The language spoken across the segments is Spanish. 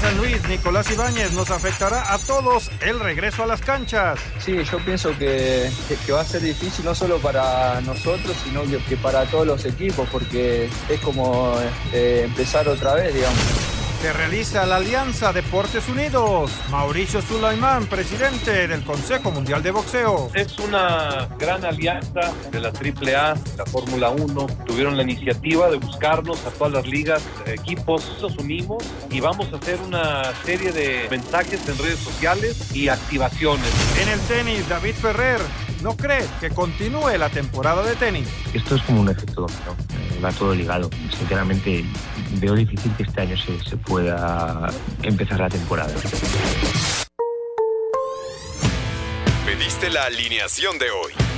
San Luis, Nicolás Ibáñez, nos afectará a todos el regreso a las canchas. Sí, yo pienso que, va a ser difícil no solo para nosotros, sino que, para todos los equipos, porque es como eh, empezar otra vez, digamos que realiza la Alianza Deportes Unidos. Mauricio Sulaimán, presidente del Consejo Mundial de Boxeo. Es una gran alianza de la AAA, la Fórmula 1. Tuvieron la iniciativa de buscarnos a todas las ligas, equipos. Nos unimos y vamos a hacer una serie de mensajes en redes sociales y activaciones. En el tenis, David Ferrer no cree que continúe la temporada de tenis. Esto es como un efecto dominó, eh, va todo ligado. Sinceramente, veo difícil que este año se, se pueda empezar la temporada. Pediste la alineación de hoy.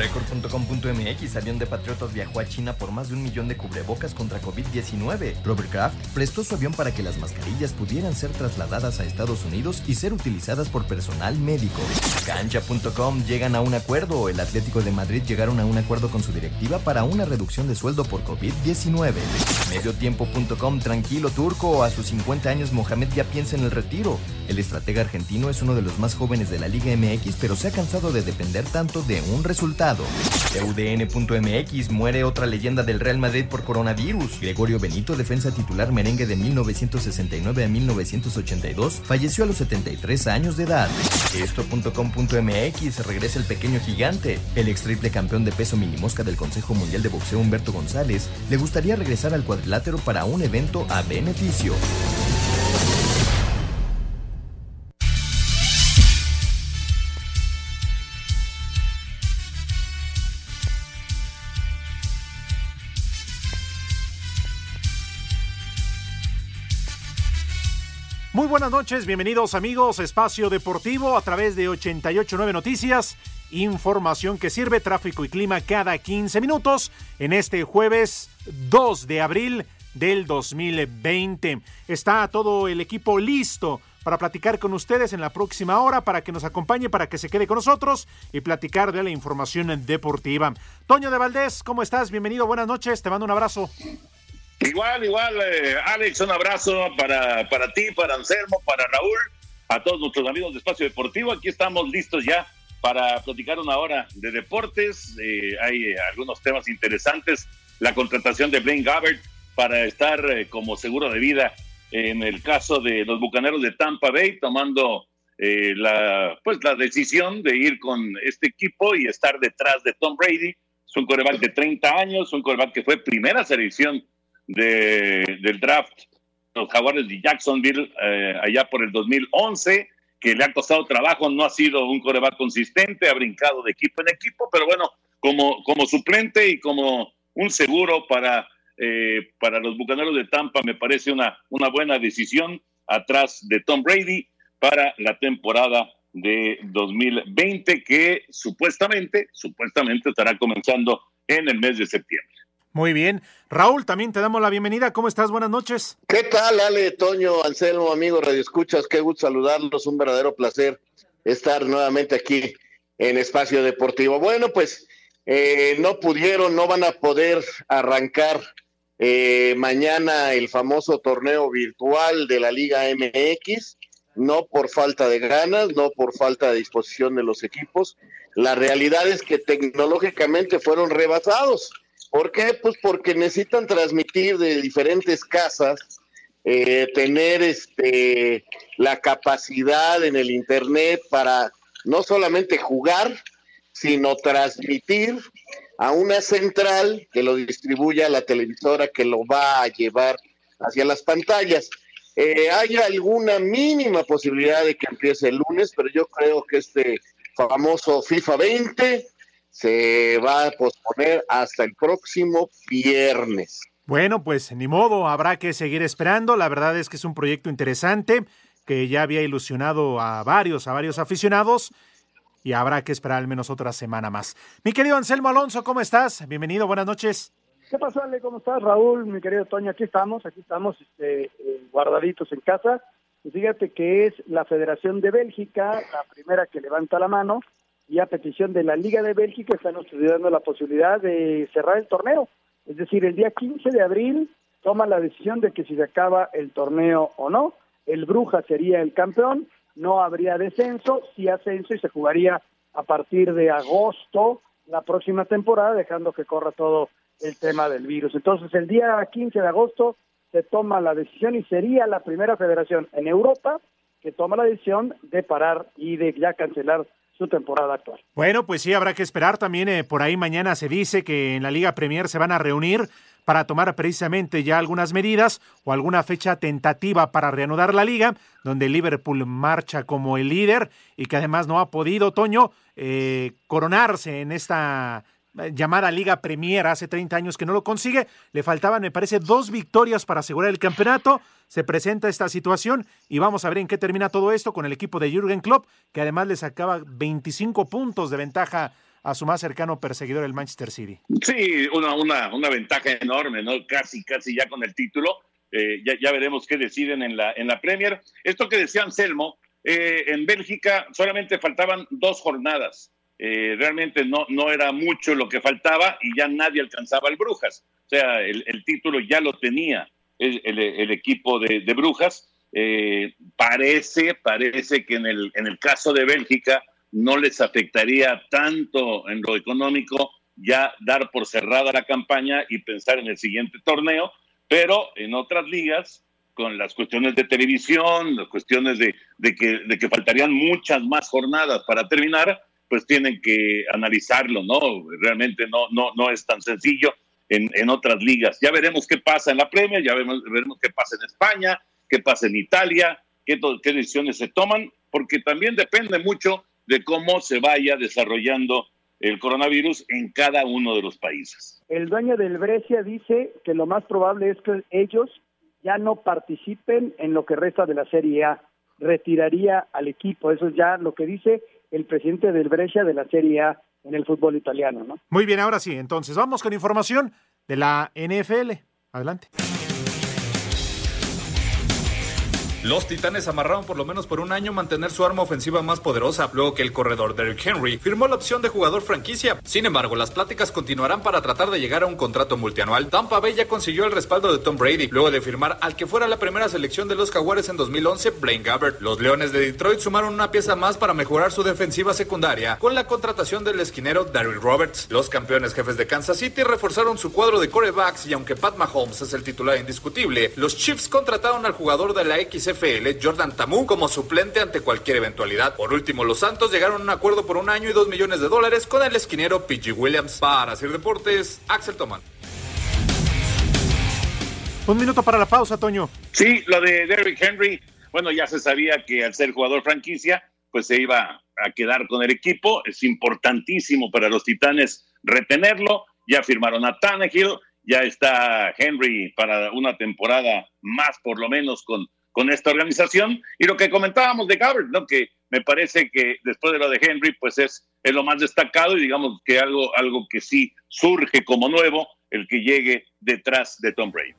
Record.com.mx, avión de patriotas viajó a China por más de un millón de cubrebocas contra COVID-19. Robert Kraft prestó su avión para que las mascarillas pudieran ser trasladadas a Estados Unidos y ser utilizadas por personal médico. Cancha.com llegan a un acuerdo. El Atlético de Madrid llegaron a un acuerdo con su directiva para una reducción de sueldo por COVID-19. Mediotiempo.com, tranquilo turco, a sus 50 años Mohamed ya piensa en el retiro. El estratega argentino es uno de los más jóvenes de la Liga MX, pero se ha cansado de depender tanto de un resultado. UDN.mx muere otra leyenda del Real Madrid por coronavirus. Gregorio Benito, defensa titular merengue de 1969 a 1982, falleció a los 73 años de edad. Esto.com.mx regresa el pequeño gigante. El ex triple campeón de peso minimosca del Consejo Mundial de Boxeo Humberto González le gustaría regresar al cuadrilátero para un evento a beneficio. Muy buenas noches, bienvenidos amigos, Espacio Deportivo a través de 889 Noticias, información que sirve tráfico y clima cada 15 minutos en este jueves 2 de abril del 2020. Está todo el equipo listo para platicar con ustedes en la próxima hora, para que nos acompañe, para que se quede con nosotros y platicar de la información deportiva. Toño de Valdés, ¿cómo estás? Bienvenido, buenas noches, te mando un abrazo. Igual, igual, eh, Alex, un abrazo para, para ti, para Anselmo, para Raúl, a todos nuestros amigos de Espacio Deportivo. Aquí estamos listos ya para platicar una hora de deportes. Eh, hay eh, algunos temas interesantes. La contratación de Blaine Gabbert para estar como seguro de vida en el caso de los Bucaneros de Tampa Bay, tomando la, pues, la decisión de ir con este equipo y estar detrás de Tom Brady. Es un coreback de 30 años, un coreback que fue primera selección de, del draft, los Jaguares de Jacksonville, eh, allá por el 2011, que le ha costado trabajo, no ha sido un coreback consistente, ha brincado de equipo en equipo, pero bueno, como, como suplente y como un seguro para, eh, para los Bucaneros de Tampa, me parece una, una buena decisión atrás de Tom Brady para la temporada de 2020 que supuestamente, supuestamente estará comenzando en el mes de septiembre. Muy bien. Raúl, también te damos la bienvenida. ¿Cómo estás? Buenas noches. ¿Qué tal, Ale, Toño, Anselmo, amigos Radio Escuchas? Qué gusto saludarlos. Un verdadero placer estar nuevamente aquí en Espacio Deportivo. Bueno, pues eh, no pudieron, no van a poder arrancar eh, mañana el famoso torneo virtual de la Liga MX, no por falta de ganas, no por falta de disposición de los equipos. La realidad es que tecnológicamente fueron rebasados ¿Por qué? Pues porque necesitan transmitir de diferentes casas, eh, tener este la capacidad en el internet para no solamente jugar, sino transmitir a una central que lo distribuya a la televisora que lo va a llevar hacia las pantallas. Eh, hay alguna mínima posibilidad de que empiece el lunes, pero yo creo que este famoso FIFA 20 se va a posponer hasta el próximo viernes. Bueno, pues ni modo, habrá que seguir esperando. La verdad es que es un proyecto interesante que ya había ilusionado a varios, a varios aficionados y habrá que esperar al menos otra semana más. Mi querido Anselmo Alonso, ¿cómo estás? Bienvenido, buenas noches. ¿Qué pasó, Ale? ¿Cómo estás, Raúl? Mi querido Toño, aquí estamos, aquí estamos este, eh, guardaditos en casa. Y fíjate que es la Federación de Bélgica la primera que levanta la mano y a petición de la Liga de Bélgica están estudiando la posibilidad de cerrar el torneo. Es decir, el día 15 de abril toma la decisión de que si se acaba el torneo o no, el Bruja sería el campeón, no habría descenso, sí ascenso y se jugaría a partir de agosto la próxima temporada, dejando que corra todo el tema del virus. Entonces, el día 15 de agosto se toma la decisión y sería la primera federación en Europa que toma la decisión de parar y de ya cancelar su temporada actual. Bueno, pues sí, habrá que esperar. También eh, por ahí mañana se dice que en la Liga Premier se van a reunir para tomar precisamente ya algunas medidas o alguna fecha tentativa para reanudar la liga, donde Liverpool marcha como el líder y que además no ha podido, Toño, eh, coronarse en esta llamada Liga Premier hace 30 años que no lo consigue. Le faltaban, me parece, dos victorias para asegurar el campeonato. Se presenta esta situación y vamos a ver en qué termina todo esto con el equipo de Jürgen Klopp, que además le sacaba 25 puntos de ventaja a su más cercano perseguidor, el Manchester City. Sí, una, una, una ventaja enorme, ¿no? Casi, casi ya con el título. Eh, ya, ya, veremos qué deciden en la, en la Premier. Esto que decía Anselmo, eh, en Bélgica solamente faltaban dos jornadas eh, realmente no, no era mucho lo que faltaba y ya nadie alcanzaba el Brujas. O sea, el, título ya lo tenía el, equipo de, Brujas. Eh, parece, parece que en el, en el caso de Bélgica no les afectaría tanto en lo económico ya dar por cerrada la campaña y pensar en el siguiente torneo, pero en otras ligas, con las cuestiones de televisión, las cuestiones de, de, que, de que faltarían muchas más jornadas para terminar, pues tienen que analizarlo, ¿no? Realmente no, no, no es tan sencillo en, en otras ligas. Ya veremos qué pasa en la Premier, ya veremos, veremos qué pasa en España, qué pasa en Italia, qué, qué decisiones se toman, porque también depende mucho de cómo se vaya desarrollando el coronavirus en cada uno de los países. El dueño del Brescia dice que lo más probable es que ellos ya no participen en lo que resta de la Serie A, retiraría al equipo, eso es ya lo que dice el presidente del Brescia de la Serie A en el fútbol italiano, ¿no? Muy bien, ahora sí, entonces vamos con información de la NFL. Adelante. Los Titanes amarraron por lo menos por un año mantener su arma ofensiva más poderosa, luego que el corredor Derrick Henry firmó la opción de jugador franquicia. Sin embargo, las pláticas continuarán para tratar de llegar a un contrato multianual. Tampa Bay ya consiguió el respaldo de Tom Brady, luego de firmar al que fuera la primera selección de los Jaguares en 2011, Blaine Gabbert. Los Leones de Detroit sumaron una pieza más para mejorar su defensiva secundaria con la contratación del esquinero Darryl Roberts. Los campeones jefes de Kansas City reforzaron su cuadro de corebacks y aunque Pat Mahomes es el titular indiscutible, los Chiefs contrataron al jugador de la X FL Jordan Tamu como suplente ante cualquier eventualidad. Por último, los Santos llegaron a un acuerdo por un año y dos millones de dólares con el esquinero PG Williams. Para hacer deportes, Axel Toman. Un minuto para la pausa, Toño. Sí, lo de Derrick Henry, bueno, ya se sabía que al ser jugador franquicia, pues se iba a quedar con el equipo. Es importantísimo para los Titanes retenerlo. Ya firmaron a Tannehill, ya está Henry para una temporada más, por lo menos, con con esta organización. Y lo que comentábamos de Gabbert, ¿no? que me parece que después de lo de Henry, pues es, es lo más destacado y digamos que algo, algo que sí surge como nuevo, el que llegue detrás de Tom Brady.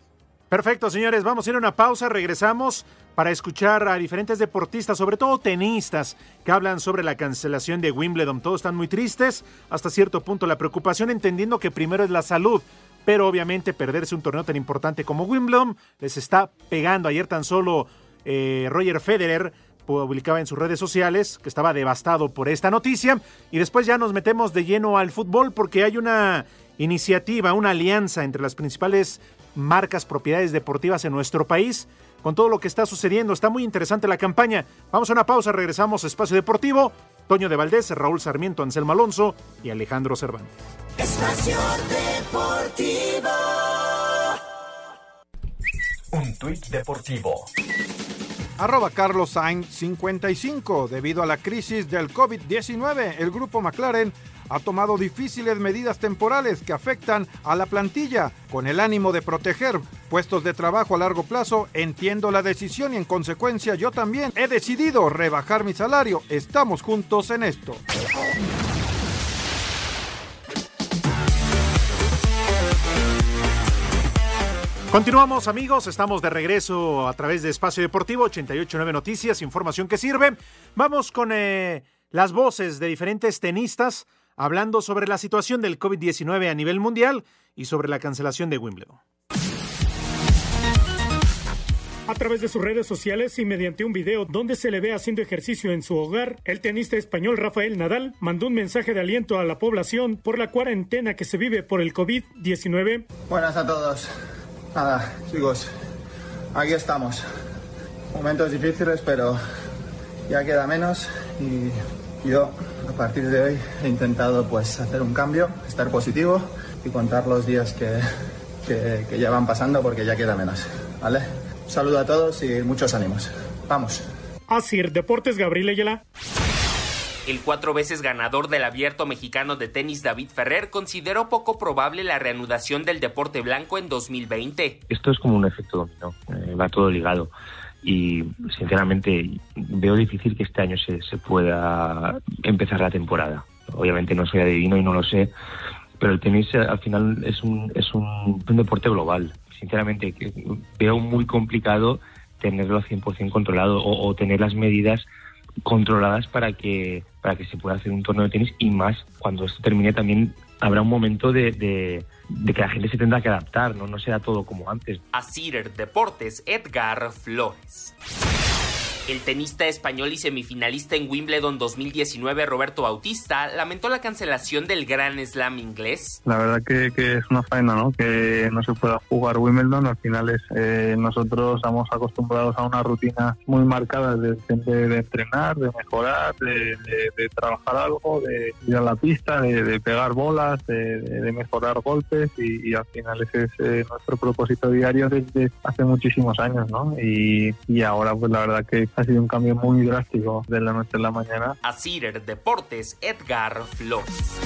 Perfecto, señores, vamos a ir a una pausa, regresamos para escuchar a diferentes deportistas, sobre todo tenistas, que hablan sobre la cancelación de Wimbledon. Todos están muy tristes, hasta cierto punto la preocupación, entendiendo que primero es la salud pero obviamente perderse un torneo tan importante como Wimbledon les está pegando. Ayer tan solo eh, Roger Federer publicaba en sus redes sociales que estaba devastado por esta noticia y después ya nos metemos de lleno al fútbol porque hay una iniciativa, una alianza entre las principales marcas, propiedades deportivas en nuestro país con todo lo que está sucediendo. Está muy interesante la campaña. Vamos a una pausa, regresamos a Espacio Deportivo. Toño de Valdés, Raúl Sarmiento, Anselmo Alonso y Alejandro Cervantes. Espacio Deportivo. Un tuit deportivo Arroba Carlos Sainz 55. Debido a la crisis del COVID-19, el grupo McLaren ha tomado difíciles medidas temporales que afectan a la plantilla. Con el ánimo de proteger puestos de trabajo a largo plazo, entiendo la decisión y en consecuencia yo también he decidido rebajar mi salario. Estamos juntos en esto. Continuamos amigos, estamos de regreso a través de Espacio Deportivo 889 Noticias, información que sirve. Vamos con eh, las voces de diferentes tenistas hablando sobre la situación del COVID-19 a nivel mundial y sobre la cancelación de Wimbledon. A través de sus redes sociales y mediante un video donde se le ve haciendo ejercicio en su hogar, el tenista español Rafael Nadal mandó un mensaje de aliento a la población por la cuarentena que se vive por el COVID-19. Buenas a todos. Nada, chicos, aquí estamos. Momentos difíciles, pero ya queda menos y yo a partir de hoy he intentado pues hacer un cambio, estar positivo y contar los días que, que, ya van pasando porque ya queda menos. ¿Vale? Un saludo a todos y muchos ánimos. Vamos. Asir Deportes Gabriel Ayala. El cuatro veces ganador del abierto mexicano de tenis David Ferrer consideró poco probable la reanudación del deporte blanco en 2020. Esto es como un efecto dominó, eh, va todo ligado y sinceramente veo difícil que este año se, se pueda empezar la temporada. Obviamente no soy adivino y no lo sé, pero el tenis eh, al final es un, es un, un deporte global. Sinceramente veo muy complicado tenerlo al 100% controlado o, o tener las medidas controladas para que para que se pueda hacer un torneo de tenis y más cuando esto termine también habrá un momento de, de, que la gente se tendrá que adaptar, no, no será todo como antes. Asir Deportes Edgar Flores. El tenista español y semifinalista en Wimbledon 2019, Roberto Bautista, lamentó la cancelación del Gran Slam inglés. La verdad que, que es una faena, ¿no? Que no se pueda jugar Wimbledon. Al final es, eh, nosotros estamos acostumbrados a una rutina muy marcada de, de, de entrenar, de mejorar, de, de, trabajar algo, de ir a la pista, de, pegar bolas, de, mejorar golpes y, y, al final ese es eh, nuestro propósito diario desde hace muchísimos años, ¿no? Y, y ahora pues la verdad que ha sido un cambio muy drástico de la noche a la mañana. Asir Deportes, Edgar Flores.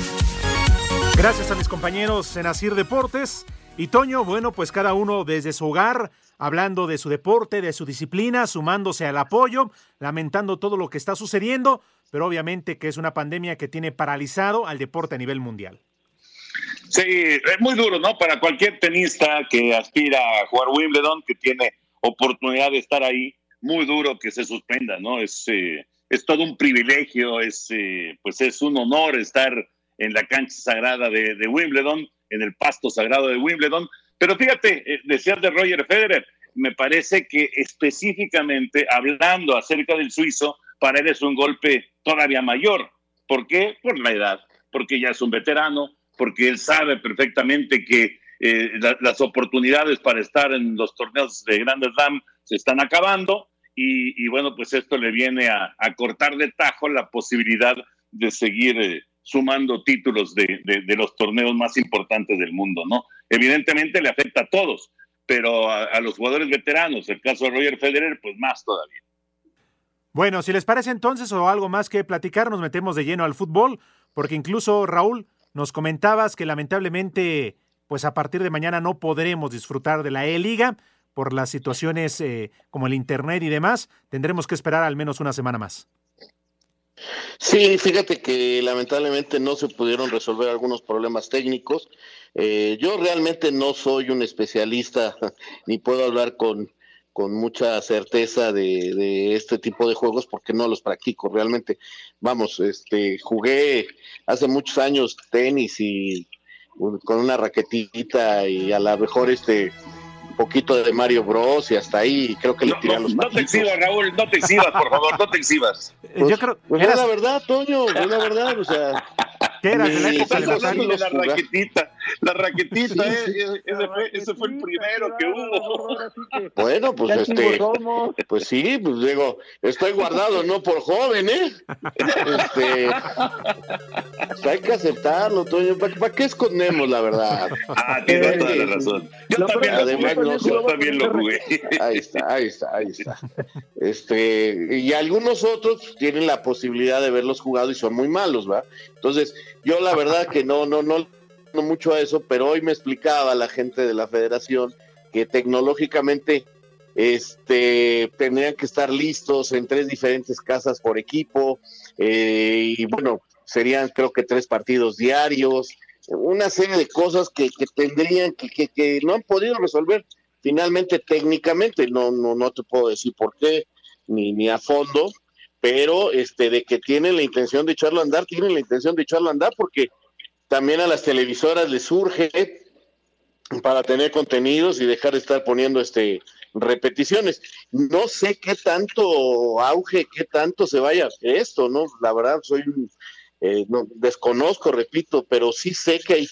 Gracias a mis compañeros en Asir Deportes. Y Toño, bueno, pues cada uno desde su hogar, hablando de su deporte, de su disciplina, sumándose al apoyo, lamentando todo lo que está sucediendo, pero obviamente que es una pandemia que tiene paralizado al deporte a nivel mundial. Sí, es muy duro, ¿no? Para cualquier tenista que aspira a jugar Wimbledon, que tiene oportunidad de estar ahí, muy duro que se suspenda, ¿no? Es, eh, es todo un privilegio, es, eh, pues es un honor estar en la cancha sagrada de, de, Wimbledon, en el pasto sagrado de Wimbledon. Pero fíjate, eh, decías de Roger Federer, me parece que específicamente hablando acerca del suizo, para él es un golpe todavía mayor. ¿Por qué? Por la edad, porque ya es un veterano, porque él sabe perfectamente que eh, la, las oportunidades para estar en los torneos de Grand Slam se están acabando y, bueno, pues esto le viene a, cortar de tajo la posibilidad de seguir eh, sumando títulos de, los torneos más importantes del mundo, ¿no? Evidentemente le afecta a todos, pero a, a, los jugadores veteranos, el caso de Roger Federer, pues más todavía. Bueno, si les parece entonces o algo más que platicar, nos metemos de lleno al fútbol, porque incluso Raúl, nos comentabas que lamentablemente, pues a partir de mañana no podremos disfrutar de la E-Liga por las situaciones eh, como el Internet y demás, tendremos que esperar al menos una semana más. Sí, fíjate que lamentablemente no se pudieron resolver algunos problemas técnicos. Eh, yo realmente no soy un especialista ni puedo hablar con, con mucha certeza de, de, este tipo de juegos porque no los practico realmente. Vamos, este, jugué hace muchos años tenis y con una raquetita y a lo mejor este poquito de Mario Bros y hasta ahí creo que le tiran no, los No te exhibas, Raúl, no te exhibas, por favor, no te exhibas. Pues, Yo creo pues eras... es la verdad, Toño, es la verdad, o sea. ¿Qué era? ¿De la época de de raquetita. La raquetita, Sí, eh, sí. eh, ese, fue, ese fue el primero que hubo. Bueno, pues este, somos. pues sí, pues digo, estoy guardado no por joven, ¿eh? Este, pues hay que aceptarlo, Toño. ¿Para, qué escondemos la verdad? Ah, tienes toda la razón. Yo también lo Además, jugué. no Yo también lo jugué. Ahí está, ahí está, ahí está. Este, y algunos otros tienen la posibilidad de verlos jugado y son muy malos, ¿va? Entonces, yo la verdad que no, no, no, no mucho a eso, pero hoy me explicaba la gente de la federación que tecnológicamente este tendrían que estar listos en tres diferentes casas por equipo eh, y bueno serían creo que tres partidos diarios una serie de cosas que, que tendrían que, que, que no han podido resolver. Finalmente técnicamente no no no te puedo decir por qué ni ni a fondo pero este de que tienen la intención de echarlo a andar tienen la intención de echarlo a andar porque también a las televisoras les surge para tener contenidos y dejar de estar poniendo este repeticiones. No sé qué tanto auge, qué tanto se vaya esto, ¿no? La verdad, soy un, eh, no, desconozco, repito, pero sí sé que hay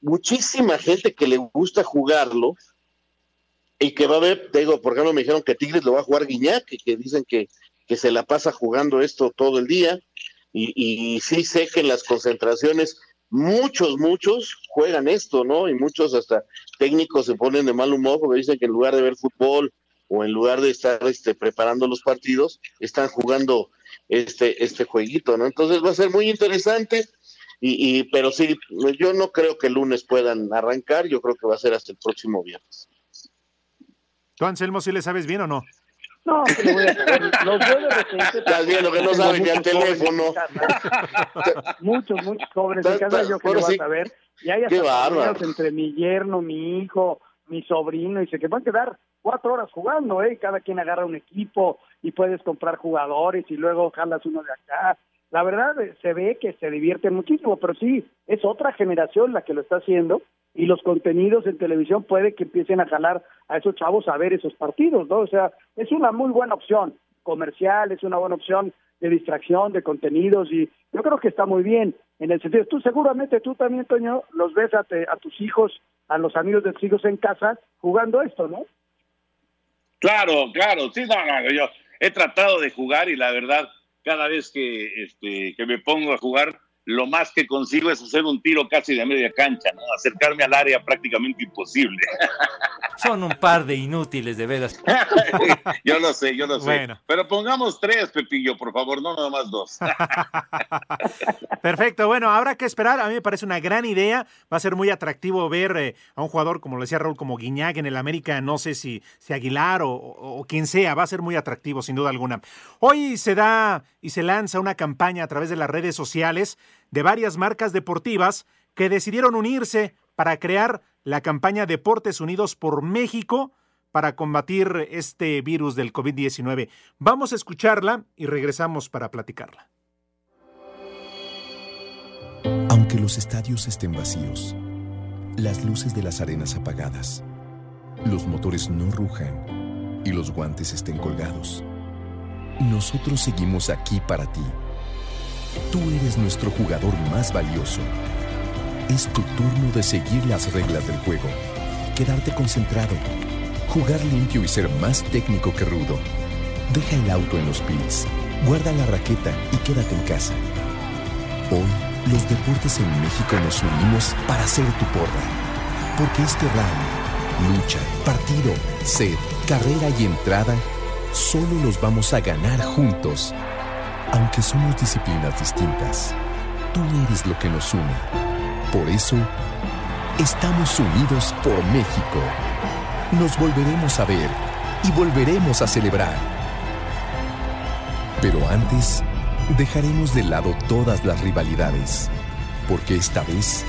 muchísima gente que le gusta jugarlo y que va a ver, digo, por ejemplo, me dijeron que Tigres lo va a jugar Guiñac, que, que dicen que, que se la pasa jugando esto todo el día, y, y sí sé que en las concentraciones muchos, muchos juegan esto, ¿no? Y muchos hasta técnicos se ponen de mal humor porque dicen que en lugar de ver fútbol o en lugar de estar este, preparando los partidos, están jugando este, este jueguito, ¿no? Entonces va a ser muy interesante, y, y, pero sí, yo no creo que el lunes puedan arrancar, yo creo que va a ser hasta el próximo viernes. ¿Tú, Anselmo, si le sabes bien o no? No, que le voy a saber. Los veo de repente. Estás viendo que no saben ni al teléfono. Muchos, muchos en Ta- casa, yo que lo voy a saber. Y hay hasta entre mi yerno, mi hijo, mi sobrino, y se que van a quedar cuatro horas jugando, ¿eh? Cada quien agarra un equipo y puedes comprar jugadores y luego jalas uno de acá. La verdad, eh, se ve que se divierten muchísimo, pero sí, es otra generación la que lo está haciendo y los contenidos en televisión puede que empiecen a jalar a esos chavos a ver esos partidos, ¿no? O sea, es una muy buena opción comercial, es una buena opción de distracción, de contenidos y yo creo que está muy bien en el sentido, tú seguramente tú también, Toño, los ves a, te- a tus hijos, a los amigos de tus hijos en casa jugando esto, ¿no? Claro, claro, sí, no, no, yo he tratado de jugar y la verdad, cada vez que, este, que me pongo a jugar, lo más que consigo es hacer un tiro casi de media cancha, ¿no? Acercarme al área prácticamente imposible. Son un par de inútiles, de veras. yo lo sé, yo lo sé. Bueno. Pero pongamos tres, Pepillo, por favor, no nada más dos. Perfecto, bueno, habrá que esperar. A mí me parece una gran idea. Va a ser muy atractivo ver eh, a un jugador, como lo decía Raúl, como Guiñac en el América. No sé si, si Aguilar o, o- o quien sea. Va a ser muy atractivo, sin duda alguna. Hoy se da y se lanza una campaña a través de las redes sociales de varias marcas deportivas que decidieron unirse para crear la campaña Deportes Unidos por México para combatir este virus del COVID-19. Vamos a escucharla y regresamos para platicarla. Aunque los estadios estén vacíos, las luces de las arenas apagadas, los motores no rujan y los guantes estén colgados, nosotros seguimos aquí para ti. Tú eres nuestro jugador más valioso. Es tu turno de seguir las reglas del juego, quedarte concentrado, jugar limpio y ser más técnico que rudo. Deja el auto en los pits, guarda la raqueta y quédate en casa. Hoy, los deportes en México nos unimos para hacer tu porra. Porque este round, lucha, partido, sed, carrera y entrada, solo los vamos a ganar juntos. Aunque somos disciplinas distintas, tú eres lo que nos une. Por eso, estamos unidos por México. Nos volveremos a ver y volveremos a celebrar. Pero antes, dejaremos de lado todas las rivalidades, porque esta vez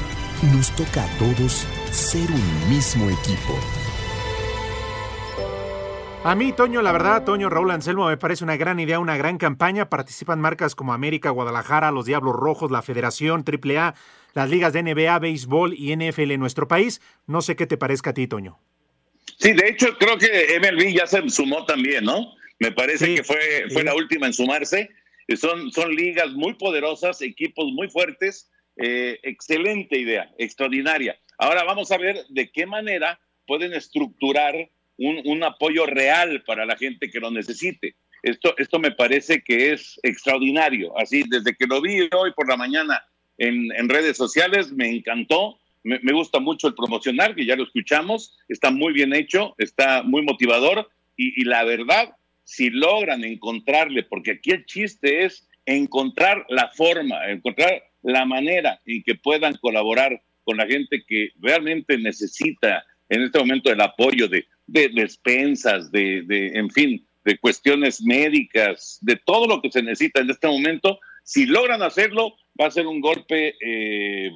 nos toca a todos ser un mismo equipo. A mí, Toño, la verdad, Toño, Raúl Anselmo, me parece una gran idea, una gran campaña. Participan marcas como América, Guadalajara, los Diablos Rojos, la Federación, AAA, las ligas de NBA, béisbol y NFL en nuestro país. No sé qué te parezca a ti, Toño. Sí, de hecho, creo que MLB ya se sumó también, ¿no? Me parece Sí, que fue, fue sí. la última en sumarse. Son, son ligas muy poderosas, equipos muy fuertes Eh, excelente idea, extraordinaria. Ahora vamos a ver de qué manera pueden estructurar un, un, apoyo real para la gente que lo necesite. Esto, esto me parece que es extraordinario. Así, desde que lo vi hoy por la mañana en, en redes sociales, me encantó. Me, me, gusta mucho el promocionar, que ya lo escuchamos. Está muy bien hecho, está muy motivador. Y, y la verdad, si logran encontrarle, porque aquí el chiste es encontrar la forma, encontrar la manera en que puedan colaborar con la gente que realmente necesita en este momento el apoyo de, de despensas, de, de, en fin, de cuestiones médicas, de todo lo que se necesita en este momento. Si logran hacerlo, va a ser un golpe eh,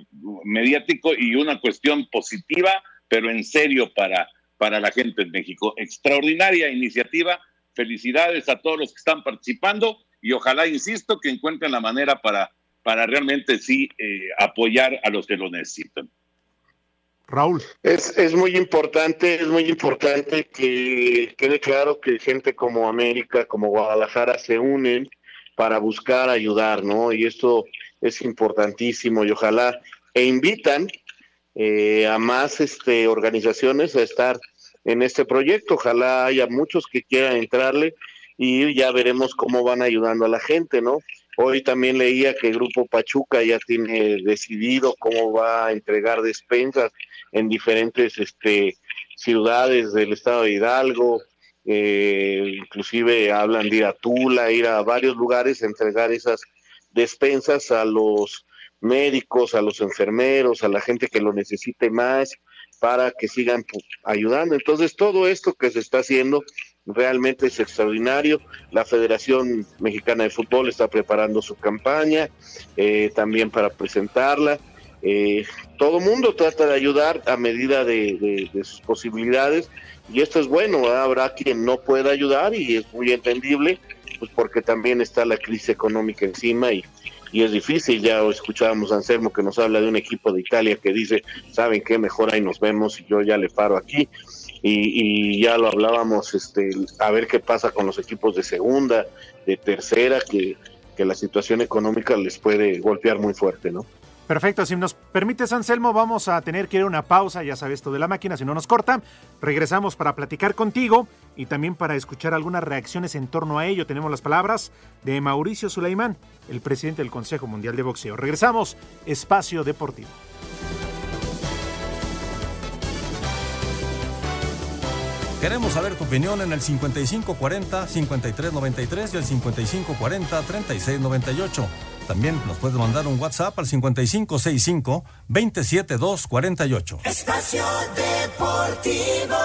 mediático y una cuestión positiva, pero en serio para, para la gente en México. Extraordinaria iniciativa. Felicidades a todos los que están participando y ojalá, insisto, que encuentren la manera para, para realmente sí eh, apoyar a los que lo necesitan. Raúl. Es, es muy importante, es muy importante que quede claro que gente como América, como Guadalajara se unen para buscar ayudar, ¿no? Y esto es importantísimo y ojalá e invitan eh, a más este, organizaciones a estar en este proyecto. Ojalá haya muchos que quieran entrarle y ya veremos cómo van ayudando a la gente, ¿no? Hoy también leía que el Grupo Pachuca ya tiene decidido cómo va a entregar despensas en diferentes este, ciudades del estado de Hidalgo, eh, inclusive hablan de ir a Tula, ir a varios lugares a entregar esas despensas a los médicos, a los enfermeros, a la gente que lo necesite más, para que sigan ayudando. Entonces, todo esto que se está haciendo realmente es extraordinario. La Federación Mexicana de Fútbol está preparando su campaña eh, también para presentarla. Eh, todo mundo trata de ayudar a medida de, sus posibilidades y esto es bueno, habrá quien no pueda ayudar y es muy entendible, pues porque también está la crisis económica encima y, y es difícil, ya escuchábamos a Anselmo que nos habla de un equipo de Italia que dice, ¿saben qué? Mejor ahí nos vemos y yo ya le paro aquí. Y, ya lo hablábamos, este, a ver qué pasa con los equipos de segunda, de tercera, que, que la situación económica les puede golpear muy fuerte, ¿no? Perfecto, si nos permites, Anselmo, vamos a tener que ir a una pausa, ya sabes esto de la máquina, si no nos corta. Regresamos para platicar contigo y también para escuchar algunas reacciones en torno a ello. Tenemos las palabras de Mauricio Sulaimán, el presidente del Consejo Mundial de Boxeo. Regresamos, Espacio Deportivo. Queremos saber tu opinión en el 5540-5393 y el 5540-3698. También nos puedes mandar un WhatsApp al 5565-27248. Espacio Deportivo.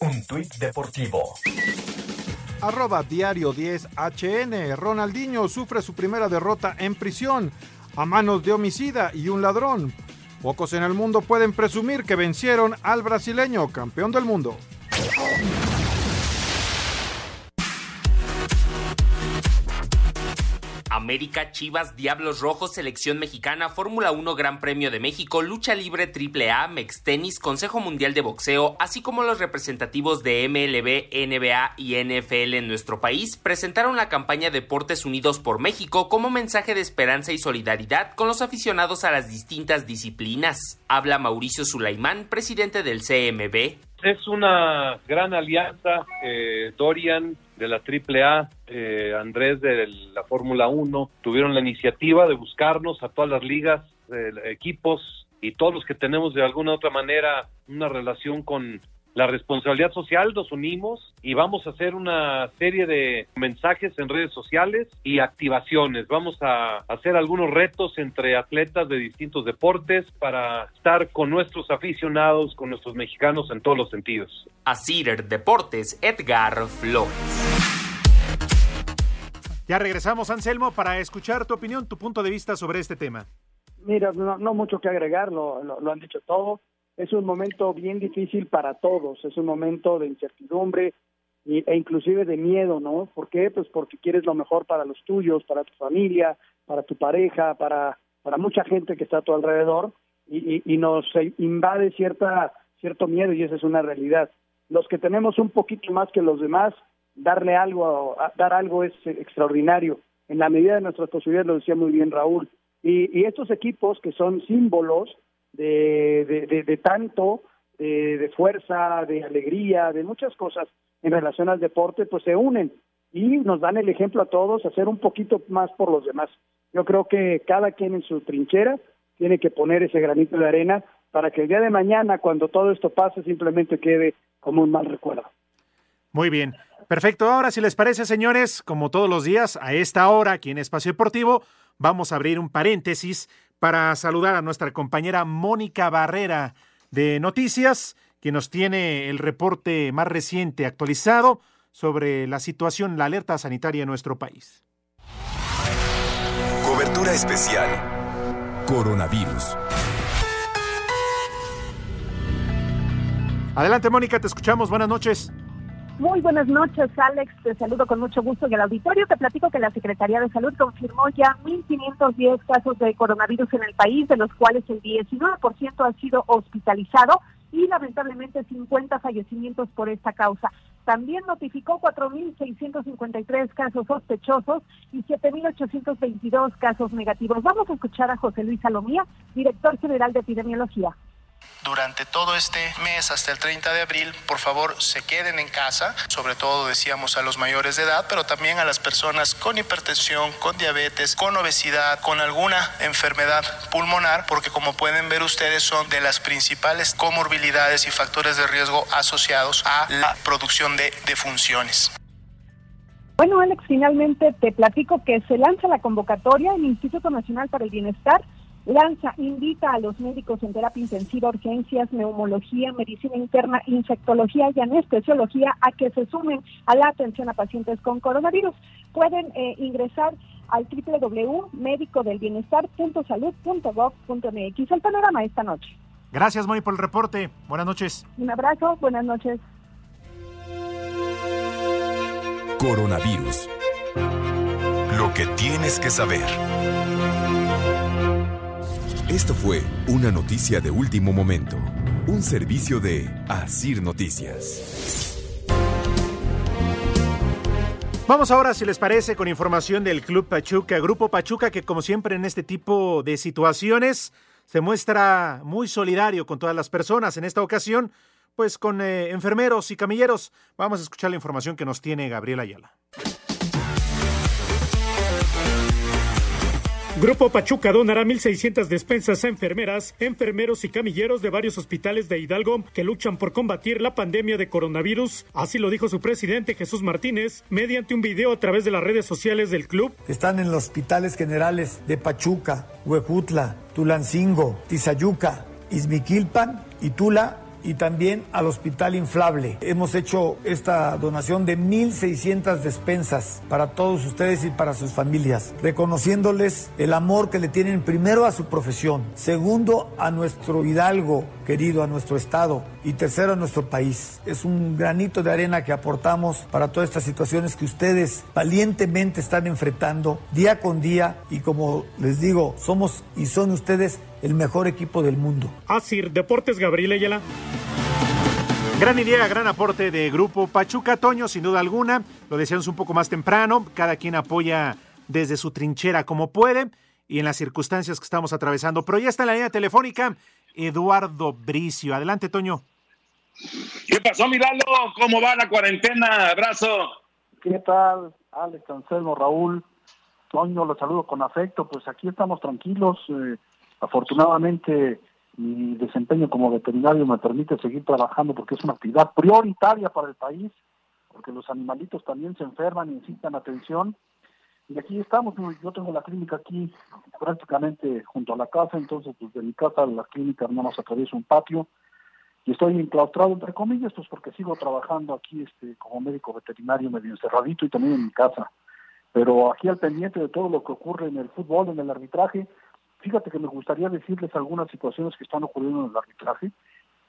Un tuit deportivo. Arroba diario 10 HN. Ronaldinho sufre su primera derrota en prisión a manos de homicida y un ladrón. Pocos en el mundo pueden presumir que vencieron al brasileño, campeón del mundo. América, Chivas, Diablos Rojos, Selección Mexicana, Fórmula 1 Gran Premio de México, Lucha Libre AAA, Mex Tenis, Consejo Mundial de Boxeo, así como los representativos de MLB, NBA y NFL en nuestro país, presentaron la campaña Deportes Unidos por México como mensaje de esperanza y solidaridad con los aficionados a las distintas disciplinas. Habla Mauricio Sulaimán, presidente del CMB. Es una gran alianza, eh, Dorian de la AAA, eh, Andrés de la Fórmula 1, tuvieron la iniciativa de buscarnos a todas las ligas, eh, equipos y todos los que tenemos de alguna u otra manera una relación con la responsabilidad social, nos unimos y vamos a hacer una serie de mensajes en redes sociales y activaciones. Vamos a hacer algunos retos entre atletas de distintos deportes para estar con nuestros aficionados, con nuestros mexicanos en todos los sentidos. A Cider Deportes, Edgar Flores. Ya regresamos, Anselmo, para escuchar tu opinión, tu punto de vista sobre este tema. Mira, no, no mucho que agregar, lo, lo, lo han dicho todo es un momento bien difícil para todos, es un momento de incertidumbre e inclusive de miedo, ¿no? ¿Por qué? Pues porque quieres lo mejor para los tuyos, para tu familia, para tu pareja, para, para mucha gente que está a tu alrededor y, nos invade cierta, cierto miedo y esa es una realidad. Los que tenemos un poquito más que los demás, darle algo, dar algo es extraordinario. en la medida de nuestras posibilidades, lo decía muy bien Raúl. Y, y estos equipos que son símbolos de, de, de, de tanto, de, fuerza, de alegría, de muchas cosas en relación al deporte, pues se unen y nos dan el ejemplo a todos, hacer un poquito más por los demás. Yo creo que cada quien en su trinchera tiene que poner ese granito de arena para que el día de mañana, cuando todo esto pase, simplemente quede como un mal recuerdo. Muy bien. Perfecto. Ahora, si les parece, señores, como todos los días, a esta hora, aquí en Espacio Deportivo, vamos a abrir un paréntesis para saludar a nuestra compañera Mónica Barrera de Noticias, que nos tiene el reporte más reciente actualizado sobre la situación, la alerta sanitaria en nuestro país. Cobertura especial. Coronavirus. Adelante, Mónica, te escuchamos. Buenas noches. Muy buenas noches, Alex. Te saludo con mucho gusto y el auditorio te platico que la Secretaría de Salud confirmó ya 1.510 casos de coronavirus en el país, de los cuales el 19% ha sido hospitalizado y lamentablemente 50 fallecimientos por esta causa. También notificó 4.653 casos sospechosos y 7.822 casos negativos. Vamos a escuchar a José Luis Salomía, director general de epidemiología. Durante todo este mes hasta el 30 de abril, por favor, se queden en casa, sobre todo decíamos a los mayores de edad, pero también a las personas con hipertensión, con diabetes, con obesidad, con alguna enfermedad pulmonar, porque como pueden ver ustedes son de las principales comorbilidades y factores de riesgo asociados a la producción de defunciones. Bueno, Alex, finalmente te platico que se lanza la convocatoria del Instituto Nacional para el Bienestar lanza, invita a los médicos en terapia intensiva, urgencias, neumología, medicina interna, infectología y anestesiología a que se sumen a la atención a pacientes con coronavirus. Pueden eh, ingresar al www.medicodelbienestar.salud.gov.mx. El panorama esta noche. Gracias, Moni, por el reporte. Buenas noches. Un abrazo, buenas noches. Coronavirus. Lo que tienes que saber. Esto fue una noticia de último momento, un servicio de Asir Noticias. Vamos ahora, si les parece, con información del Club Pachuca, Grupo Pachuca, que como siempre en este tipo de situaciones se muestra muy solidario con todas las personas. En esta ocasión, pues con eh, enfermeros y camilleros. Vamos a escuchar la información que nos tiene Gabriel Ayala. Grupo Pachuca donará 1.600 despensas a enfermeras, enfermeros y camilleros de varios hospitales de Hidalgo que luchan por combatir la pandemia de coronavirus. Así lo dijo su presidente Jesús Martínez mediante un video a través de las redes sociales del club. Están en los hospitales generales de Pachuca, Huejutla, Tulancingo, Tizayuca, Izmiquilpan y Tula y también al Hospital Inflable. Hemos hecho esta donación de 1.600 despensas para todos ustedes y para sus familias, reconociéndoles el amor que le tienen primero a su profesión, segundo a nuestro Hidalgo querido, a nuestro Estado y tercero a nuestro país. Es un granito de arena que aportamos para todas estas situaciones que ustedes valientemente están enfrentando día con día y como les digo, somos y son ustedes el mejor equipo del mundo. Asir Deportes Gabriel Ayala. Gran idea, gran aporte de Grupo Pachuca Toño, sin duda alguna. Lo decíamos un poco más temprano. Cada quien apoya desde su trinchera como puede y en las circunstancias que estamos atravesando. Pero ya está en la línea telefónica Eduardo Bricio. Adelante, Toño. ¿Qué pasó, Miralo? ¿Cómo va la cuarentena? Abrazo. ¿Qué tal, Alex, Anselmo, Raúl? Toño, los saludo con afecto. Pues aquí estamos tranquilos. Eh, afortunadamente, mi desempeño como veterinario me permite seguir trabajando porque es una actividad prioritaria para el país, porque los animalitos también se enferman y necesitan atención. Y aquí estamos, yo tengo la clínica aquí prácticamente junto a la casa, entonces pues de mi casa a la clínica no nos atraviesa un patio y estoy enclaustrado entre comillas, pues porque sigo trabajando aquí este como médico veterinario medio encerradito y también en mi casa. Pero aquí al pendiente de todo lo que ocurre en el fútbol, en el arbitraje, fíjate que me gustaría decirles algunas situaciones que están ocurriendo en el arbitraje,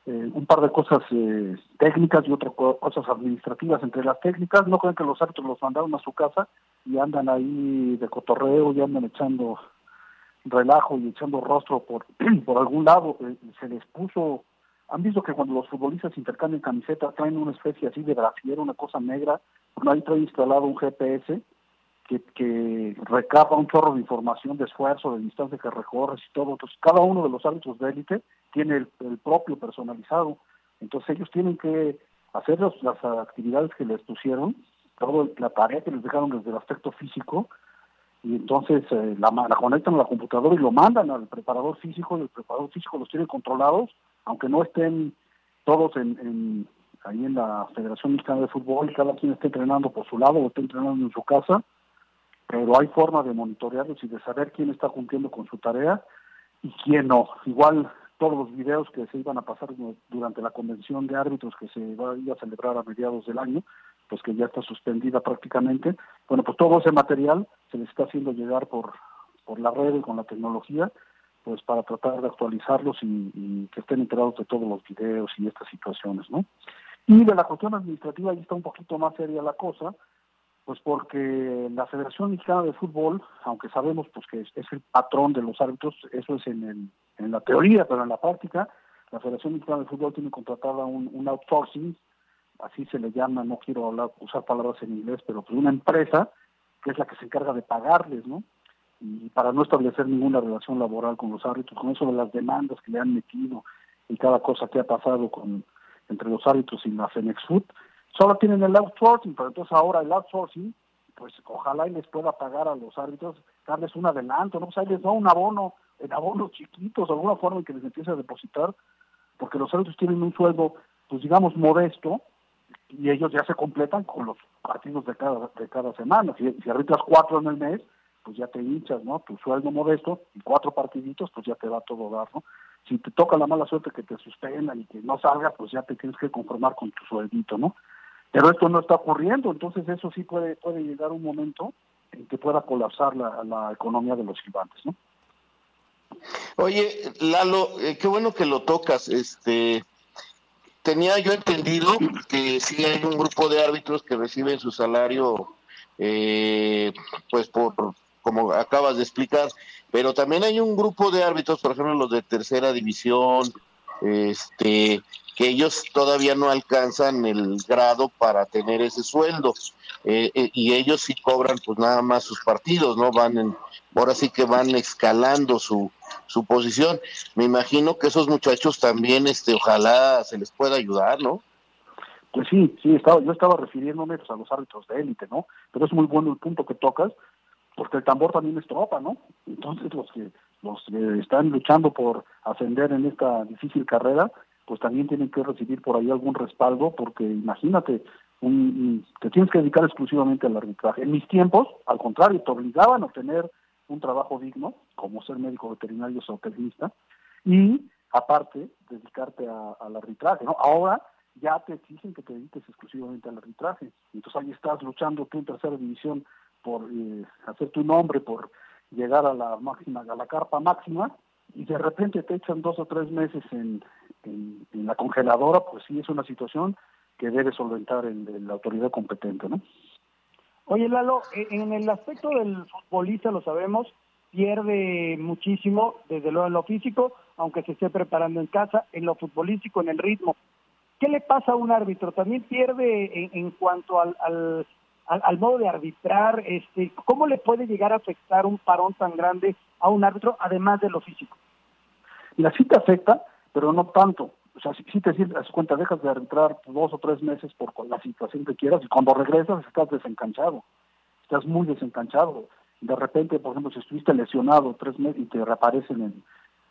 eh, un par de cosas eh, técnicas y otras cosas administrativas. Entre las técnicas, no creen que los árbitros los mandaron a su casa y andan ahí de cotorreo y andan echando relajo y echando rostro por, por algún lado. Eh, se les puso, han visto que cuando los futbolistas intercambian camisetas traen una especie así de brasier, una cosa negra, ahí trae instalado un GPS que, que recaba un chorro de información, de esfuerzo, de distancia que recorres y todo. Entonces, cada uno de los árbitros de élite tiene el, propio personalizado. Entonces, ellos tienen que hacer las, actividades que les pusieron, todo la tarea que les dejaron desde el aspecto físico, y entonces eh, la, conectan a la computadora y lo mandan al preparador físico, y el preparador físico los tiene controlados, aunque no estén todos en, en ahí en la Federación Mexicana de Fútbol, cada quien esté entrenando por su lado o esté entrenando en su casa, pero hay forma de monitorearlos y de saber quién está cumpliendo con su tarea y quién no. Igual todos los videos que se iban a pasar durante la convención de árbitros que se va a, celebrar a mediados del año, pues que ya está suspendida prácticamente. Bueno, pues todo ese material se les está haciendo llegar por, por la red y con la tecnología, pues para tratar de actualizarlos y que estén enterados de todos los videos y estas situaciones, ¿no? Y de la cuestión administrativa ahí está un poquito más seria la cosa, pues porque la Federación Mexicana de Fútbol, aunque sabemos pues que es, el patrón de los árbitros, eso es en, la teoría, pero en la práctica, la Federación Mexicana de Fútbol tiene contratada un, outsourcing, así se le llama, no quiero hablar, usar palabras en inglés, pero pues una empresa que es la que se encarga de pagarles, ¿no? Y para no establecer ninguna relación laboral con los árbitros, con eso de las demandas que le han metido y cada cosa que ha pasado con entre los árbitros y la Fenexfoot, solo tienen el outsourcing, pero entonces ahora el outsourcing, pues ojalá y les pueda pagar a los árbitros, darles un adelanto, ¿no? O sea, les da un abono, en abonos chiquitos, alguna forma en que les empiece a depositar, porque los árbitros tienen un sueldo, pues digamos, modesto, y ellos ya se completan con los partidos de cada, de cada semana. Si, si arbitras cuatro en el mes, pues ya te hinchas, ¿no? Tu sueldo modesto y cuatro partiditos, pues ya te va todo dar, ¿no? Si te toca la mala suerte que te suspendan y que no salgas, pues ya te tienes que conformar con tu sueldito, ¿no? Pero esto no está ocurriendo, entonces eso sí puede puede llegar un momento en que pueda colapsar la, la economía de los gigantes, ¿no? Oye, Lalo, eh, qué bueno que lo tocas. Este, tenía yo entendido que sí hay un grupo de árbitros que reciben su salario, eh, pues por como acabas de explicar, pero también hay un grupo de árbitros, por ejemplo los de tercera división, este, que ellos todavía no alcanzan el grado para tener ese sueldo eh, eh, y ellos sí cobran pues nada más sus partidos, no van en, ahora sí que van escalando su su posición. Me imagino que esos muchachos también, este, ojalá se les pueda ayudar, ¿no? Pues sí, sí, estaba, yo estaba refiriéndome pues, a los árbitros de élite, ¿no? Pero es muy bueno el punto que tocas, porque el tambor también es tropa, ¿no? Entonces los que los que están luchando por ascender en esta difícil carrera, pues también tienen que recibir por ahí algún respaldo, porque imagínate, te tienes que dedicar exclusivamente al arbitraje. En mis tiempos, al contrario, te obligaban a tener un trabajo digno, como ser médico veterinario o zootecnista, y aparte dedicarte al arbitraje, ¿no? Ahora ya te exigen que te dediques exclusivamente al arbitraje. Entonces ahí estás luchando tú en tercera división por eh, hacer tu nombre, por llegar a la máxima, a la carpa máxima, y de repente te echan dos o tres meses en, en, en la congeladora, pues sí es una situación que debe solventar el, la autoridad competente, ¿no? Oye, Lalo, e- en el aspecto del futbolista, lo sabemos, pierde muchísimo, desde luego en lo físico, aunque se esté preparando en casa, en lo futbolístico, en el ritmo. ¿Qué le pasa a un árbitro? ¿También pierde en, en cuanto al, al, al, al modo de arbitrar? Este, ¿Cómo le puede llegar a afectar un parón tan grande a un árbitro, además de lo físico? La sí te afecta, pero no tanto. O sea, si, si te das cuenta, dejas de arbitrar dos o tres meses por la situación que quieras y cuando regresas estás desencanchado, estás muy desencanchado. De repente, por ejemplo, si estuviste lesionado tres meses y te reaparecen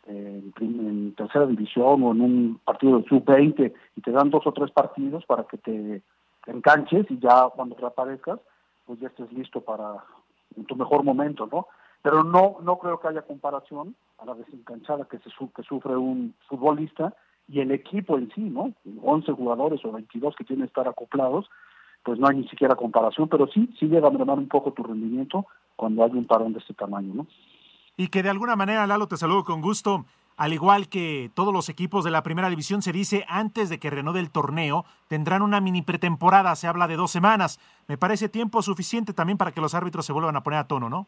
en, en, tercera división o en un partido de sub-20 y te dan dos o tres partidos para que te enganches y ya cuando reaparezcas, pues ya estés listo para en tu mejor momento, ¿no? Pero no no creo que haya comparación a la desencanchada que, se que sufre un futbolista y el equipo en sí, ¿no? 11 jugadores o 22 que tienen que estar acoplados, pues no hay ni siquiera comparación, pero sí, sí llega a mermar un poco tu rendimiento cuando hay un parón de este tamaño, ¿no? Y que de alguna manera, Lalo, te saludo con gusto. Al igual que todos los equipos de la primera división, se dice antes de que reanude el torneo, tendrán una mini pretemporada, se habla de dos semanas. Me parece tiempo suficiente también para que los árbitros se vuelvan a poner a tono, ¿no?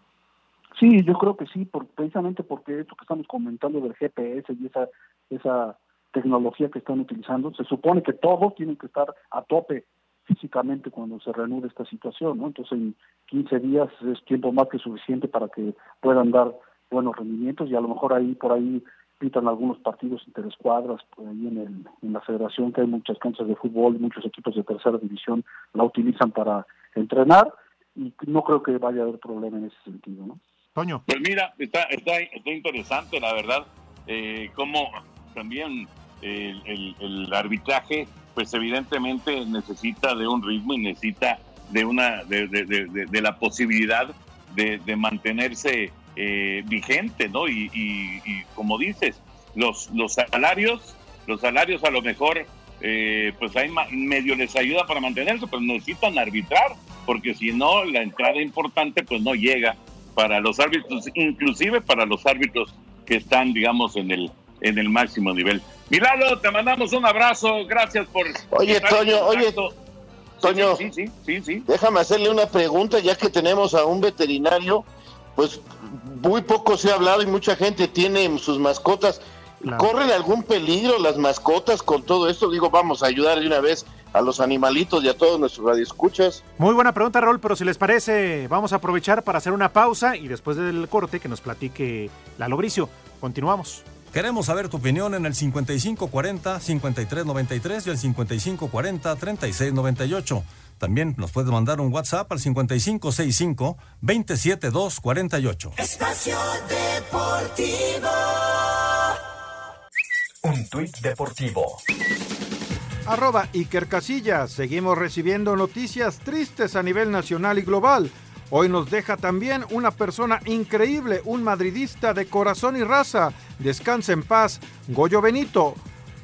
Sí, yo creo que sí, por, precisamente porque esto que estamos comentando del GPS y esa, esa tecnología que están utilizando, se supone que todos tienen que estar a tope físicamente cuando se reanude esta situación, ¿no? Entonces en 15 días es tiempo más que suficiente para que puedan dar buenos rendimientos y a lo mejor ahí por ahí pitan algunos partidos interescuadras, por ahí en, el, en la federación que hay muchas canchas de fútbol, muchos equipos de tercera división la utilizan para entrenar y no creo que vaya a haber problema en ese sentido, ¿no? Toño. Pues mira, está, está, está interesante, la verdad, eh, cómo también el, arbitraje, pues evidentemente necesita de un ritmo y necesita de una de, la posibilidad de, de mantenerse eh, vigente, ¿no? Y, y, y, como dices, los, los salarios, los salarios a lo mejor, eh, pues hay medio les ayuda para mantenerse, pero necesitan arbitrar, porque si no, la entrada importante pues no llega para los árbitros, inclusive para los árbitros que están, digamos, en el, en el máximo nivel. Milalo, te mandamos un abrazo, gracias por... Oye, Toño, oye, Toño, sí, sí, sí, sí, déjame hacerle una pregunta, ya que tenemos a un veterinario, pues muy poco se ha hablado y mucha gente tiene sus mascotas. Claro. ¿Corren algún peligro las mascotas con todo esto? Digo, vamos a ayudar de una vez a los animalitos y a todos nuestros radioescuchas. Muy buena pregunta, Raúl, pero si les parece, vamos a aprovechar para hacer una pausa y después del corte que nos platique Lalo Bricio. Continuamos. Queremos saber tu opinión en el 5540-5393 y el 5540-3698. También nos puedes mandar un WhatsApp al 5565-27248. Espacio Deportivo. Un tuit deportivo. Arroba Iker Casillas. Seguimos recibiendo noticias tristes a nivel nacional y global. Hoy nos deja también una persona increíble, un madridista de corazón y raza. Descansa en paz, Goyo Benito.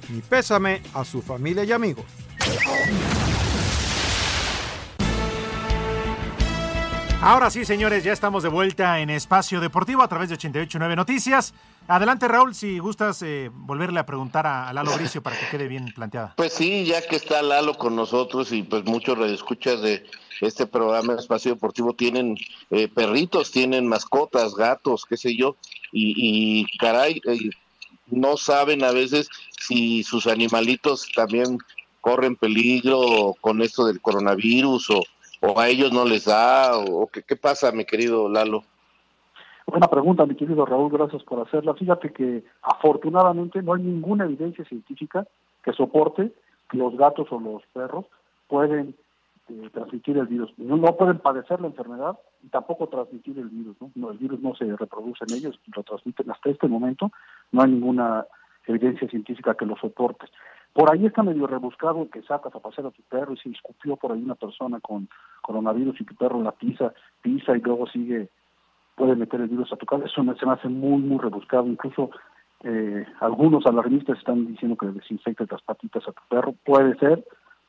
Y pésame a su familia y amigos. Ahora sí, señores, ya estamos de vuelta en Espacio Deportivo a través de 889 Noticias. Adelante, Raúl, si gustas eh, volverle a preguntar a, a, Lalo Bricio para que quede bien planteada. Pues sí, ya que está Lalo con nosotros y pues muchos redescuchas de este programa Espacio Deportivo tienen eh, perritos, tienen mascotas, gatos, qué sé yo, y, caray, eh, no saben a veces si sus animalitos también corren peligro con esto del coronavirus o, o a ellos no les da o qué, pasa, mi querido Lalo. Buena pregunta, mi querido Raúl, gracias por hacerla. Fíjate que afortunadamente no hay ninguna evidencia científica que soporte que los gatos o los perros pueden eh, transmitir el virus. No, pueden padecer la enfermedad y tampoco transmitir el virus. el virus no se reproduce en ellos, lo transmiten hasta este momento. No hay ninguna evidencia científica que lo soporte. Por ahí está medio rebuscado que sacas a pasear a tu perro y se escupió por ahí una persona con coronavirus y tu perro la pisa, pisa y luego sigue puede meter el virus a tu casa. Eso me, se me hace muy, muy rebuscado. Incluso eh, algunos alarmistas están diciendo que desinfectes las patitas a tu perro. Puede ser.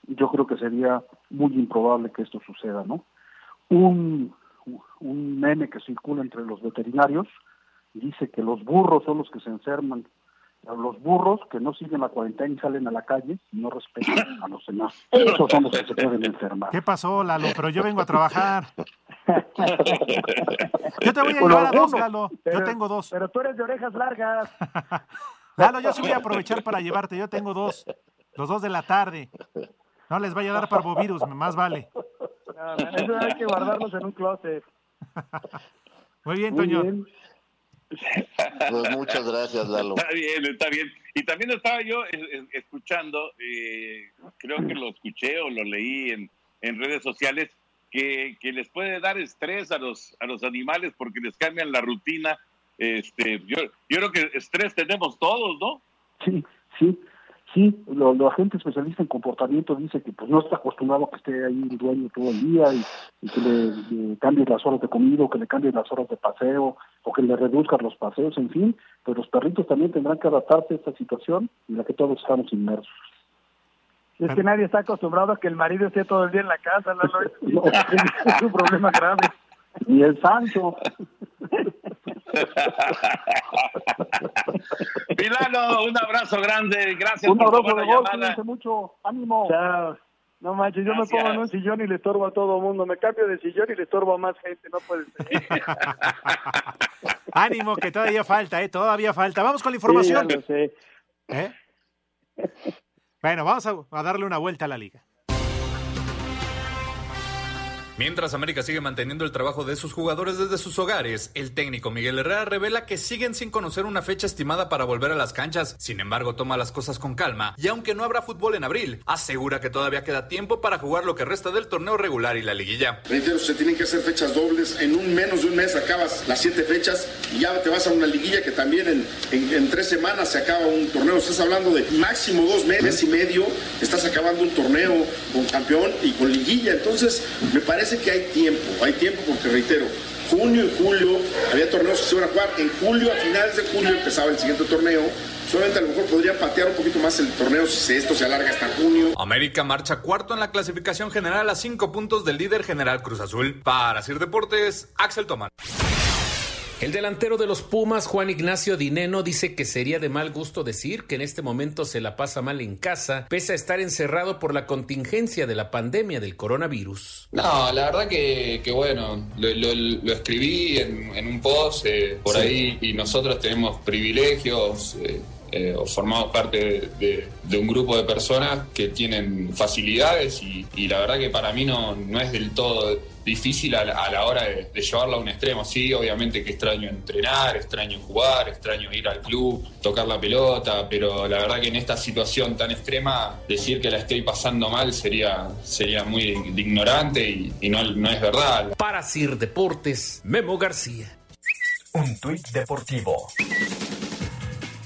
Yo creo que sería muy improbable que esto suceda, ¿no? Un meme que circula entre los veterinarios dice que los burros son los que se enferman los burros que no siguen la cuarentena y salen a la calle y no respetan a los demás. Esos son los que se pueden enfermar. ¿Qué pasó, Lalo? Pero yo vengo a trabajar. yo te voy a llevar a dos, Lalo. Pero, yo tengo dos. Pero tú eres de orejas largas. Lalo, yo sí voy a aprovechar para llevarte. Yo tengo dos. Los dos de la tarde. No les vaya a dar parvovirus, más vale. No, eso hay que guardarlos en un closet. Muy bien, Toño. Muy bien. Pues muchas gracias, Lalo. Está bien, está bien. Y también estaba yo escuchando, eh, creo que lo escuché o lo leí en, en redes sociales, que, que, les puede dar estrés a los, a los animales porque les cambian la rutina. Este, yo, yo creo que estrés tenemos todos, ¿no? Sí, sí. Sí, lo, lo agente especialista en comportamiento dice que pues no está acostumbrado a que esté ahí el dueño todo el día y, y que le, le cambie las horas de comida o que le cambie las horas de paseo o que le reduzcan los paseos, en fin, pero los perritos también tendrán que adaptarse a esta situación en la que todos estamos inmersos. Es que nadie está acostumbrado a que el marido esté todo el día en la casa, ¿no? no es un problema grave. Ni el Sancho. Milano, un abrazo grande, gracias un por abrazo de la llamada. cuídense mucho, ánimo. Chao. No manches, yo Gracias. me pongo en un sillón y le estorbo a todo mundo. Me cambio de sillón y le estorbo a más gente. No puede ser. Ánimo, que todavía falta, ¿eh? Todavía falta. Vamos con la información. Sí, ya lo sé. ¿Eh? Bueno, vamos a, a darle una vuelta a la liga. Mientras América sigue manteniendo el trabajo de sus jugadores desde sus hogares, el técnico Miguel Herrera revela que siguen sin conocer una fecha estimada para volver a las canchas. Sin embargo, toma las cosas con calma y aunque no habrá fútbol en abril, asegura que todavía queda tiempo para jugar lo que resta del torneo regular y la liguilla. Reitero, se tienen que hacer fechas dobles. En un menos de un mes acabas las siete fechas y ya te vas a una liguilla que también en, en, en tres semanas se acaba un torneo. Estás hablando de máximo dos meses, mes y medio, estás acabando un torneo con campeón y con liguilla. Entonces, me parece que hay tiempo, hay tiempo porque reitero, junio y julio había torneos que se iban a jugar, en julio, a finales de julio empezaba el siguiente torneo, solamente a lo mejor podría patear un poquito más el torneo si esto se alarga hasta junio. América marcha cuarto en la clasificación general a cinco puntos del líder general Cruz Azul. Para Sir Deportes, Axel Tomán. El delantero de los Pumas, Juan Ignacio Dineno, dice que sería de mal gusto decir que en este momento se la pasa mal en casa, pese a estar encerrado por la contingencia de la pandemia del coronavirus. No, la verdad que, que bueno, lo, lo- lo escribí en, en un post eh, por Sí. ahí y nosotros tenemos privilegios. eh, eh, o formamos parte de, de- de un grupo de personas que tienen facilidades y, y la verdad que para mí no, no es del todo difícil a la, a la hora de, de llevarlo a un extremo. Sí, obviamente que extraño entrenar, extraño jugar, extraño ir al club, tocar la pelota, pero la verdad que en esta situación tan extrema decir que la estoy pasando mal sería, sería muy de ignorante y, y no, no es verdad. Para Sir Deportes, Memo García. Un tuit deportivo.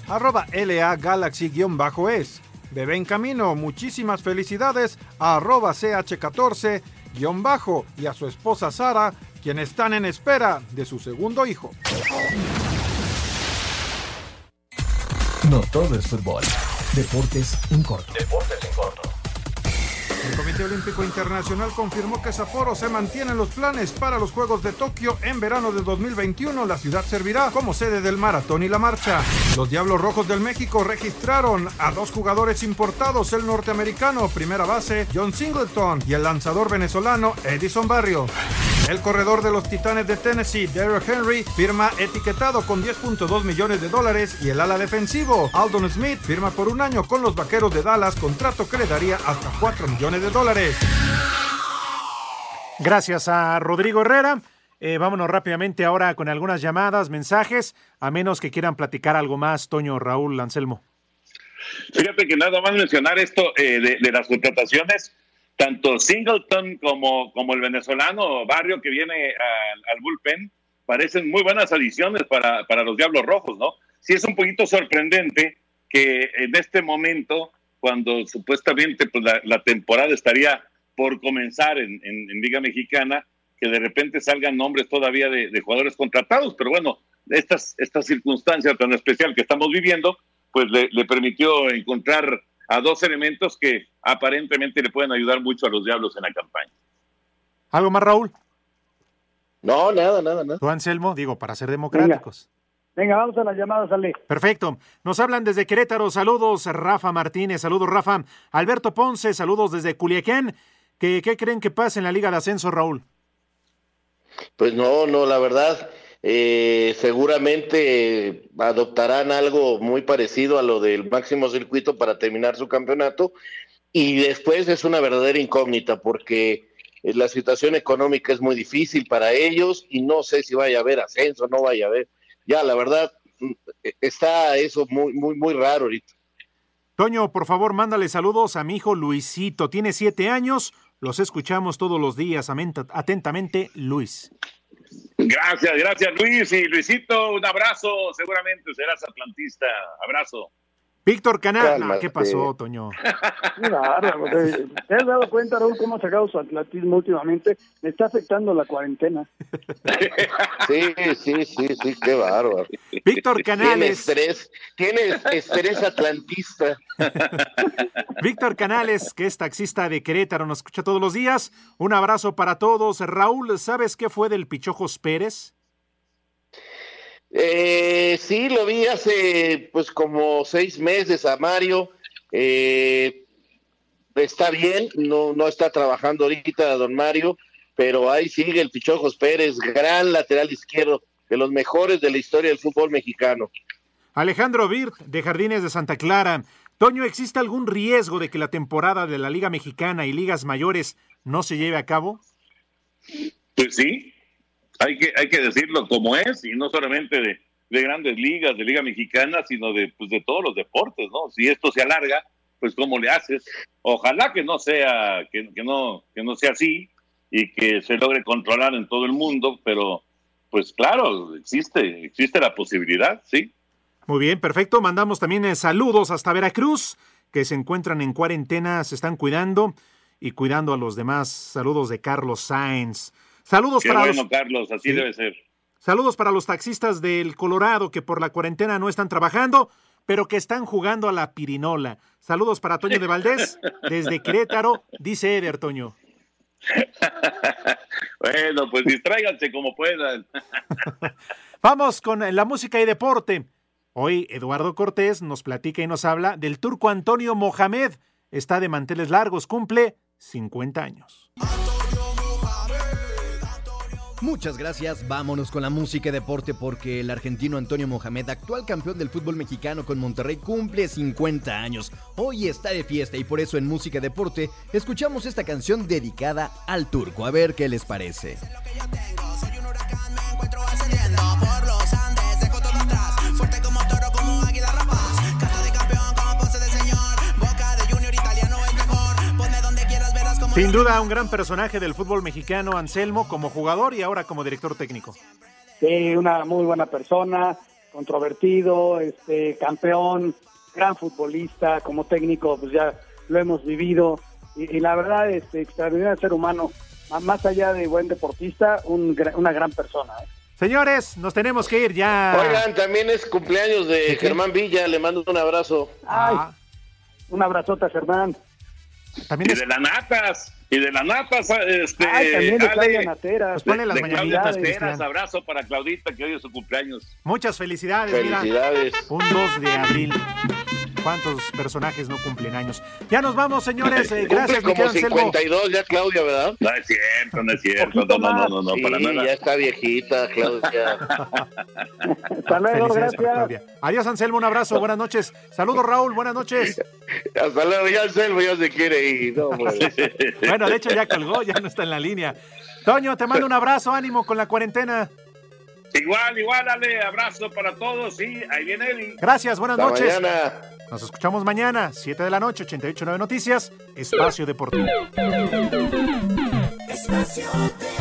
Arroba LA Galaxy-es. Bebé en camino, muchísimas felicidades arroba CH14- y a su esposa Sara, quienes están en espera de su segundo hijo. No todo es fútbol. Deportes en corto. Deportes en corto. El Comité Olímpico Internacional confirmó que Sapporo se mantiene en los planes para los Juegos de Tokio en verano de 2021. La ciudad servirá como sede del maratón y la marcha. Los Diablos Rojos del México registraron a dos jugadores importados, el norteamericano primera base John Singleton y el lanzador venezolano Edison Barrios. El corredor de los Titanes de Tennessee, Derrick Henry, firma etiquetado con 10.2 millones de dólares y el ala defensivo, Aldon Smith, firma por un año con los Vaqueros de Dallas, contrato que le daría hasta 4 millones de dólares. Gracias a Rodrigo Herrera. Eh, vámonos rápidamente ahora con algunas llamadas, mensajes, a menos que quieran platicar algo más, Toño, Raúl, Anselmo. Fíjate que nada más mencionar esto eh, de, de las contrataciones, tanto Singleton como, como el venezolano Barrio que viene al, bullpen, parecen muy buenas adiciones para, para los Diablos Rojos, ¿no? Sí es un poquito sorprendente que en este momento, cuando supuestamente pues, la, temporada estaría por comenzar en, en- Liga Mexicana, que de repente salgan nombres todavía de, de jugadores contratados, pero bueno, estas, esta circunstancia tan especial que estamos viviendo, pues le permitió encontrar a dos elementos que aparentemente le pueden ayudar mucho a los Diablos en la campaña. ¿Algo más, Raúl? No, nada, nada, nada. Tú, Anselmo, digo, para ser democráticos. Venga, vamos a las llamadas, Ale. Perfecto. Nos hablan desde Querétaro. Saludos, Rafa Martínez. Saludos, Rafa. Alberto Ponce. Saludos desde Culiacán. ¿Qué, qué creen que pasa en la Liga de Ascenso, Raúl? Pues no, no, la verdad, eh, seguramente adoptarán algo muy parecido a lo del máximo circuito para terminar su campeonato y después es una verdadera incógnita porque eh, la situación económica es muy difícil para ellos y no sé si vaya a haber ascenso, no vaya a haber. Ya, la verdad, mm, eh, está eso muy, muy, muy raro ahorita. Toño, por favor, mándale saludos a mi hijo Luisito. Tiene siete años. Los escuchamos todos los días. Atentamente, Luis. Gracias, gracias Luis y Luisito, un abrazo, seguramente serás atlantista, abrazo. Víctor Canal. Cálmate. ¿Qué pasó, Toño? Qué bárbaro. ¿Te has dado cuenta, Raúl, cómo ha sacado su atletismo últimamente? Me está afectando la cuarentena. Sí, sí, sí, sí, qué bárbaro. Víctor Tiene Canales. estrés, tiene estrés atlantista. Víctor Canales, que es taxista de Querétaro, nos escucha todos los días. Un abrazo para todos. Raúl, ¿sabes qué fue del Pichojos Pérez? Eh, sí, lo vi hace pues como seis meses a Mario. Eh, está bien, no, no está trabajando ahorita don Mario, pero ahí sigue el Pichojos Pérez, gran lateral izquierdo, de los mejores de la historia del fútbol mexicano. Alejandro Birt, de Jardines de Santa Clara. Toño, ¿existe algún riesgo de que la temporada de la Liga Mexicana y ligas mayores no se lleve a cabo? Pues sí, hay que, hay que decirlo como es, y no solamente de, de grandes ligas, de Liga Mexicana, sino de, pues, de todos los deportes, ¿no? Si esto se alarga, pues ¿cómo le haces? Ojalá que no sea, que, que no, que no sea así y que se logre controlar en todo el mundo, pero pues claro, existe, existe la posibilidad, sí. Muy bien, perfecto. Mandamos también eh, saludos hasta Veracruz, que se encuentran en cuarentena, se están cuidando y cuidando a los demás. Saludos de Carlos Sáenz. Saludos Qué para bueno, los, Carlos, así Sí. debe ser. saludos para los taxistas del Colorado que por la cuarentena no están trabajando, pero que están jugando a la pirinola. Saludos para Toño de Valdés desde Querétaro, dice Eder Toño. Bueno, pues distráiganse como puedan. Vamos con la música y deporte. Hoy Eduardo Cortés nos platica y nos habla del turco Antonio Mohamed. Está de manteles largos, cumple 50 años. Muchas gracias, vámonos con la música y deporte porque el argentino Antonio Mohamed, actual campeón del fútbol mexicano con Monterrey, cumple 50 años. Hoy está de fiesta y por eso en música y deporte escuchamos esta canción dedicada al turco. A ver qué les parece. Sin duda, un gran personaje del fútbol mexicano, Anselmo, como jugador y ahora como director técnico. Sí, una muy buena persona, controvertido, este, campeón, gran futbolista, como técnico, pues ya lo hemos vivido. Y, y la verdad, este, extraordinario ser humano, más allá de buen deportista, un, una gran persona. ¿eh? Señores, nos tenemos que ir ya. Oigan, también es cumpleaños de Germán Villa, le mando un abrazo. Ay, un abrazote a Germán. También y de las natas, y de las natas, este, Ay, también de Claudia Nateras. Pues ponle las de Claudia mañanitas, Nateras, abrazo para Claudita, que hoy es su cumpleaños. Muchas felicidades, mira. Felicidades. Un 2 de abril. ¿Cuántos personajes no cumplen años? Ya nos vamos, señores. Eh, gracias, como querido Anselmo. 52 ya Claudia, ¿verdad? No es cierto, no es cierto, no, no, no, no, no, Sí, para nada. ya está viejita, Claudia. Hasta luego, gracias. Claudia. Adiós, Anselmo. Un abrazo. Buenas noches. Saludos, Raúl. Buenas noches. Hasta luego, ya Anselmo ya se quiere ir. No, pues. Bueno, de hecho ya colgó, ya no está en la línea. Toño, te mando un abrazo. Ánimo con la cuarentena. Igual, igual, ale abrazo para todos y ahí viene Eli. Gracias, buenas noches. Nos escuchamos mañana, 7 de la noche, 889 Noticias, Espacio Deportivo. Espacio Deportivo.